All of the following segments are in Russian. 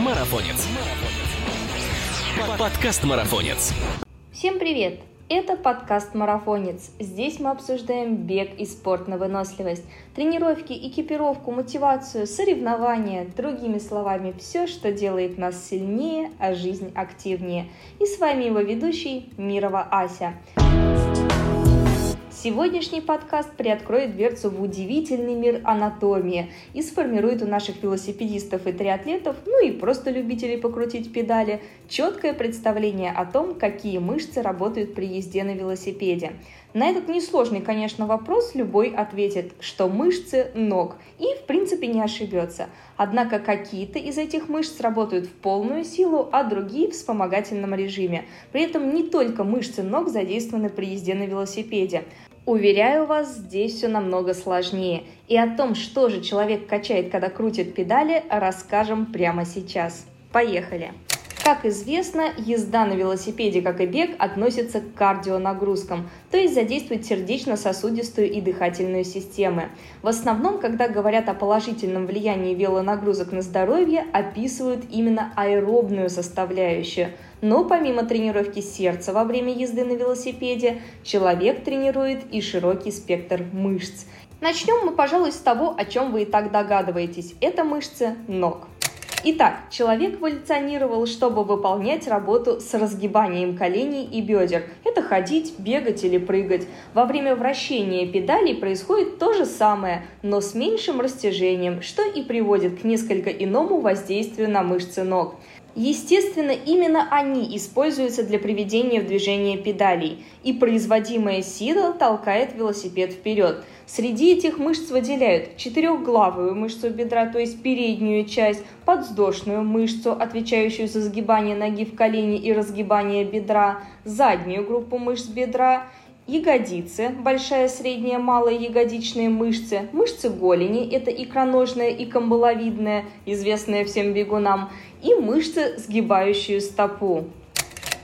Марафонец. Подкаст Марафонец. Всем привет! Это подкаст «Марафонец». Здесь мы обсуждаем бег и спорт на выносливость, тренировки, экипировку, мотивацию, соревнования, другими словами, все, что делает нас сильнее, а жизнь активнее. И с вами его ведущий Мирова Ася. Сегодняшний подкаст приоткроет дверцу в удивительный мир анатомии и сформирует у наших велосипедистов и триатлетов, ну и просто любителей покрутить педали, четкое представление о том, какие мышцы работают при езде на велосипеде. На этот несложный, конечно, вопрос любой ответит, что мышцы ног, и в принципе не ошибется. Однако какие-то из этих мышц работают в полную силу, а другие в вспомогательном режиме. При этом не только мышцы ног задействованы при езде на велосипеде. Уверяю вас, здесь все намного сложнее. И о том, что же человек качает, когда крутит педали, расскажем прямо сейчас. Поехали! Как известно, езда на велосипеде, как и бег, относится к кардионагрузкам, то есть задействует сердечно-сосудистую и дыхательную системы. В основном, когда говорят о положительном влиянии велонагрузок на здоровье, описывают именно аэробную составляющую – но помимо тренировки сердца во время езды на велосипеде, человек тренирует и широкий спектр мышц. Начнем мы, пожалуй, с того, о чем вы и так догадываетесь. Это мышцы ног. Итак, человек эволюционировал, чтобы выполнять работу с разгибанием коленей и бедер. Это ходить, бегать или прыгать. Во время вращения педалей происходит то же самое, но с меньшим растяжением, что и приводит к несколько иному воздействию на мышцы ног. Естественно, именно они используются для приведения в движение педалей, и производимая сила толкает велосипед вперед. Среди этих мышц выделяют четырехглавую мышцу бедра, то есть переднюю часть, подвздошную мышцу, отвечающую за сгибание ноги в колени и разгибание бедра, заднюю группу мышц бедра ягодицы, большая, средняя, малая ягодичные мышцы, мышцы голени, это икроножная и камбаловидная, известная всем бегунам, и мышцы, сгибающие стопу.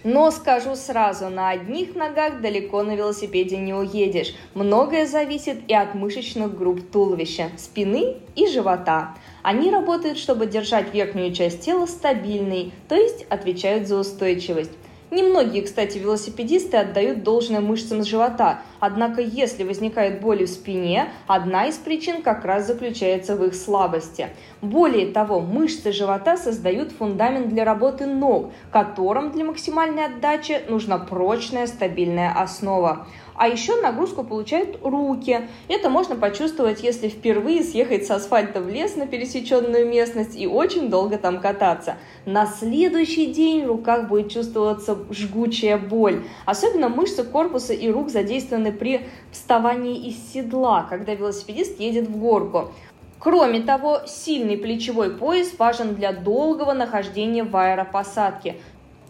Но скажу сразу, на одних ногах далеко на велосипеде не уедешь. Многое зависит и от мышечных групп туловища, спины и живота. Они работают, чтобы держать верхнюю часть тела стабильной, то есть отвечают за устойчивость. Немногие, кстати, велосипедисты отдают должное мышцам живота, однако если возникает боль в спине, одна из причин как раз заключается в их слабости. Более того, мышцы живота создают фундамент для работы ног, которым для максимальной отдачи нужна прочная стабильная основа. А еще нагрузку получают руки. Это можно почувствовать, если впервые съехать с асфальта в лес на пересеченную местность и очень долго там кататься. На следующий день в руках будет чувствоваться жгучая боль. Особенно мышцы корпуса и рук задействованы при вставании из седла, когда велосипедист едет в горку. Кроме того, сильный плечевой пояс важен для долгого нахождения в аэропосадке.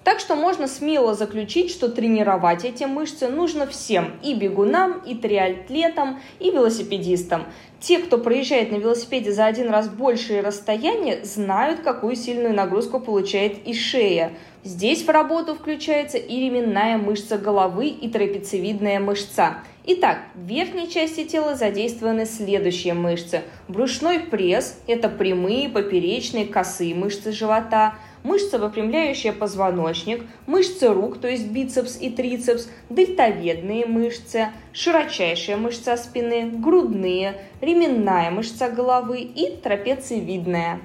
Так что можно смело заключить, что тренировать эти мышцы нужно всем, и бегунам, и триатлетам, и велосипедистам. Те, кто проезжает на велосипеде за один раз большее расстояние, знают, какую сильную нагрузку получает и шея. Здесь в работу включается и ременная мышца головы, и трапециевидная мышца. Итак, в верхней части тела задействованы следующие мышцы. Брюшной пресс – это прямые, поперечные, косые мышцы живота – мышца, выпрямляющая позвоночник, мышцы рук, то есть бицепс и трицепс, дельтоведные мышцы, широчайшая мышца спины, грудные, ременная мышца головы и трапециевидная.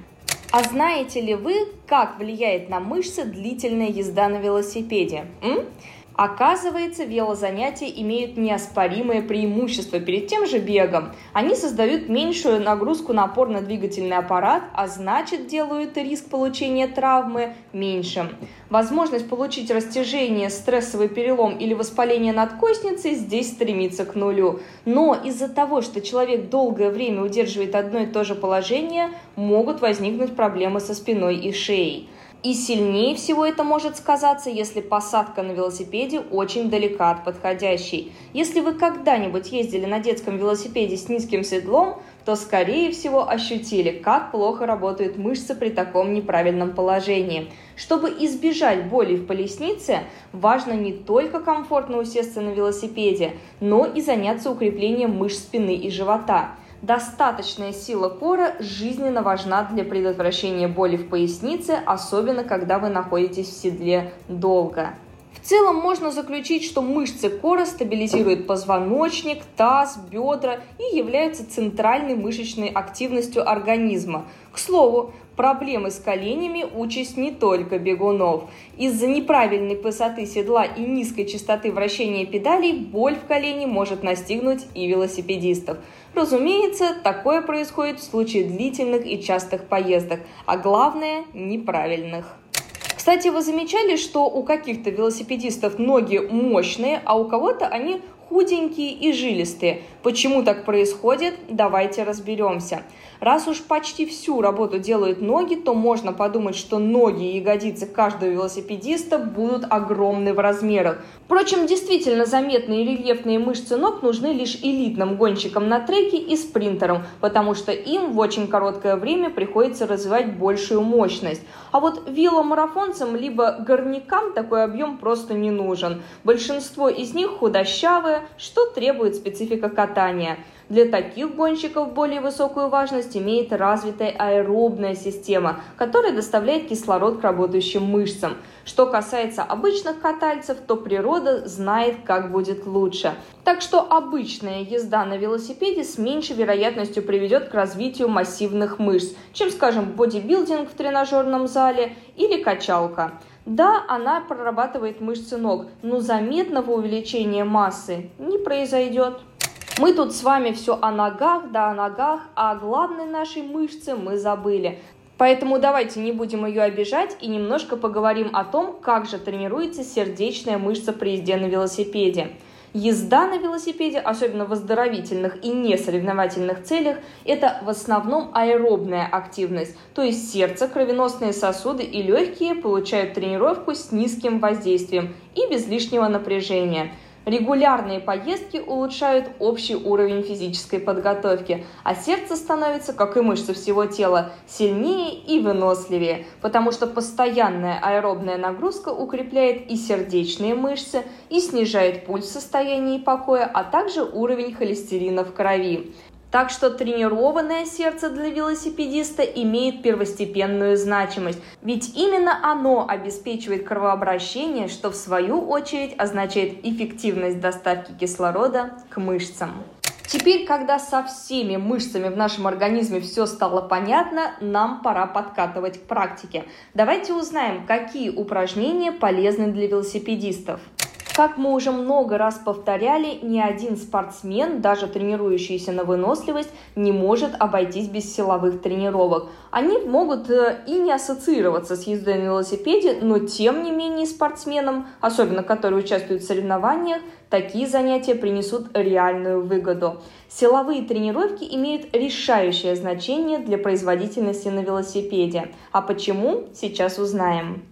А знаете ли вы, как влияет на мышцы длительная езда на велосипеде? М? Оказывается, велозанятия имеют неоспоримое преимущество перед тем же бегом. Они создают меньшую нагрузку на опорно-двигательный аппарат, а значит делают риск получения травмы меньшим. Возможность получить растяжение, стрессовый перелом или воспаление надкостницы здесь стремится к нулю. Но из-за того, что человек долгое время удерживает одно и то же положение, могут возникнуть проблемы со спиной и шеей. И сильнее всего это может сказаться, если посадка на велосипеде очень далека от подходящей. Если вы когда-нибудь ездили на детском велосипеде с низким седлом, то скорее всего ощутили, как плохо работают мышцы при таком неправильном положении. Чтобы избежать боли в пояснице, важно не только комфортно усесться на велосипеде, но и заняться укреплением мышц спины и живота. Достаточная сила кора жизненно важна для предотвращения боли в пояснице, особенно когда вы находитесь в седле долго. В целом можно заключить, что мышцы кора стабилизируют позвоночник, таз, бедра и являются центральной мышечной активностью организма. К слову, проблемы с коленями – участь не только бегунов. Из-за неправильной высоты седла и низкой частоты вращения педалей боль в колене может настигнуть и велосипедистов. Разумеется, такое происходит в случае длительных и частых поездок, а главное – неправильных. Кстати, вы замечали, что у каких-то велосипедистов ноги мощные, а у кого-то они худенькие и жилистые. Почему так происходит? Давайте разберемся. Раз уж почти всю работу делают ноги, то можно подумать, что ноги и ягодицы каждого велосипедиста будут огромны в размерах. Впрочем, действительно заметные рельефные мышцы ног нужны лишь элитным гонщикам на треке и спринтерам, потому что им в очень короткое время приходится развивать большую мощность. А вот веломарафонцам либо горнякам такой объем просто не нужен. Большинство из них худощавые, что требует специфика катания. Для таких гонщиков более высокую важность имеет развитая аэробная система, которая доставляет кислород к работающим мышцам. Что касается обычных катальцев, то природа знает, как будет лучше. Так что обычная езда на велосипеде с меньшей вероятностью приведет к развитию массивных мышц, чем, скажем, бодибилдинг в тренажерном зале или качалка. Да, она прорабатывает мышцы ног, но заметного увеличения массы не произойдет. Мы тут с вами все о ногах, да о ногах, а главной нашей мышце мы забыли. Поэтому давайте не будем ее обижать и немножко поговорим о том, как же тренируется сердечная мышца при езде на велосипеде. Езда на велосипеде, особенно в оздоровительных и несоревновательных целях, это в основном аэробная активность, то есть сердце, кровеносные сосуды и легкие получают тренировку с низким воздействием и без лишнего напряжения – Регулярные поездки улучшают общий уровень физической подготовки, а сердце становится, как и мышцы всего тела, сильнее и выносливее, потому что постоянная аэробная нагрузка укрепляет и сердечные мышцы, и снижает пульс в состоянии покоя, а также уровень холестерина в крови. Так что тренированное сердце для велосипедиста имеет первостепенную значимость, ведь именно оно обеспечивает кровообращение, что в свою очередь означает эффективность доставки кислорода к мышцам. Теперь, когда со всеми мышцами в нашем организме все стало понятно, нам пора подкатывать к практике. Давайте узнаем, какие упражнения полезны для велосипедистов. Как мы уже много раз повторяли, ни один спортсмен, даже тренирующийся на выносливость, не может обойтись без силовых тренировок. Они могут э, и не ассоциироваться с ездой на велосипеде, но тем не менее спортсменам, особенно которые участвуют в соревнованиях, такие занятия принесут реальную выгоду. Силовые тренировки имеют решающее значение для производительности на велосипеде. А почему? Сейчас узнаем.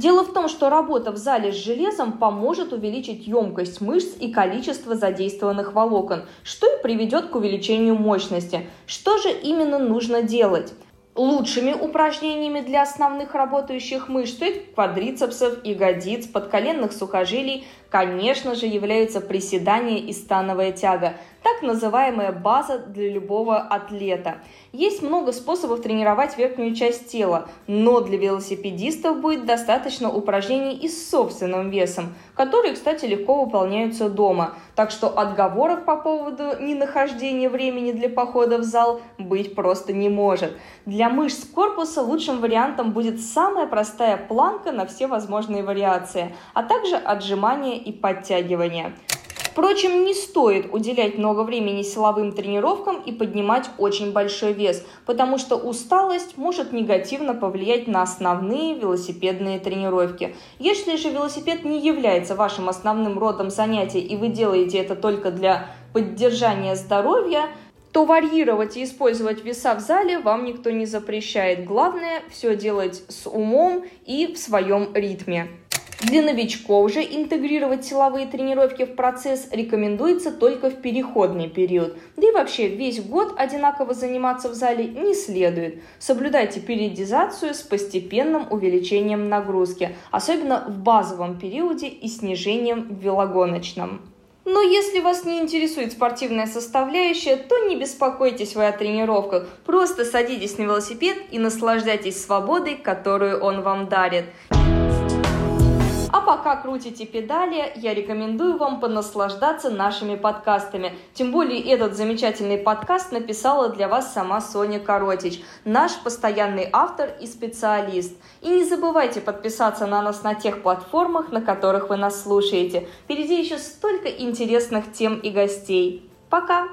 Дело в том, что работа в зале с железом поможет увеличить емкость мышц и количество задействованных волокон, что и приведет к увеличению мощности. Что же именно нужно делать? Лучшими упражнениями для основных работающих мышц, то есть квадрицепсов, ягодиц, подколенных сухожилий, конечно же, являются приседания и становая тяга, так называемая база для любого атлета. Есть много способов тренировать верхнюю часть тела, но для велосипедистов будет достаточно упражнений и с собственным весом, которые, кстати, легко выполняются дома. Так что отговорок по поводу ненахождения времени для похода в зал быть просто не может. Для мышц корпуса лучшим вариантом будет самая простая планка на все возможные вариации, а также отжимания и подтягивания. Впрочем, не стоит уделять много времени силовым тренировкам и поднимать очень большой вес, потому что усталость может негативно повлиять на основные велосипедные тренировки. Если же велосипед не является вашим основным родом занятий и вы делаете это только для поддержания здоровья, то варьировать и использовать веса в зале вам никто не запрещает. Главное все делать с умом и в своем ритме. Для новичков же интегрировать силовые тренировки в процесс рекомендуется только в переходный период. Да и вообще весь год одинаково заниматься в зале не следует. Соблюдайте периодизацию с постепенным увеличением нагрузки, особенно в базовом периоде и снижением в велогоночном. Но если вас не интересует спортивная составляющая, то не беспокойтесь вы о тренировках. Просто садитесь на велосипед и наслаждайтесь свободой, которую он вам дарит. Пока крутите педали, я рекомендую вам понаслаждаться нашими подкастами. Тем более этот замечательный подкаст написала для вас сама Соня Коротич, наш постоянный автор и специалист. И не забывайте подписаться на нас на тех платформах, на которых вы нас слушаете. Впереди еще столько интересных тем и гостей. Пока!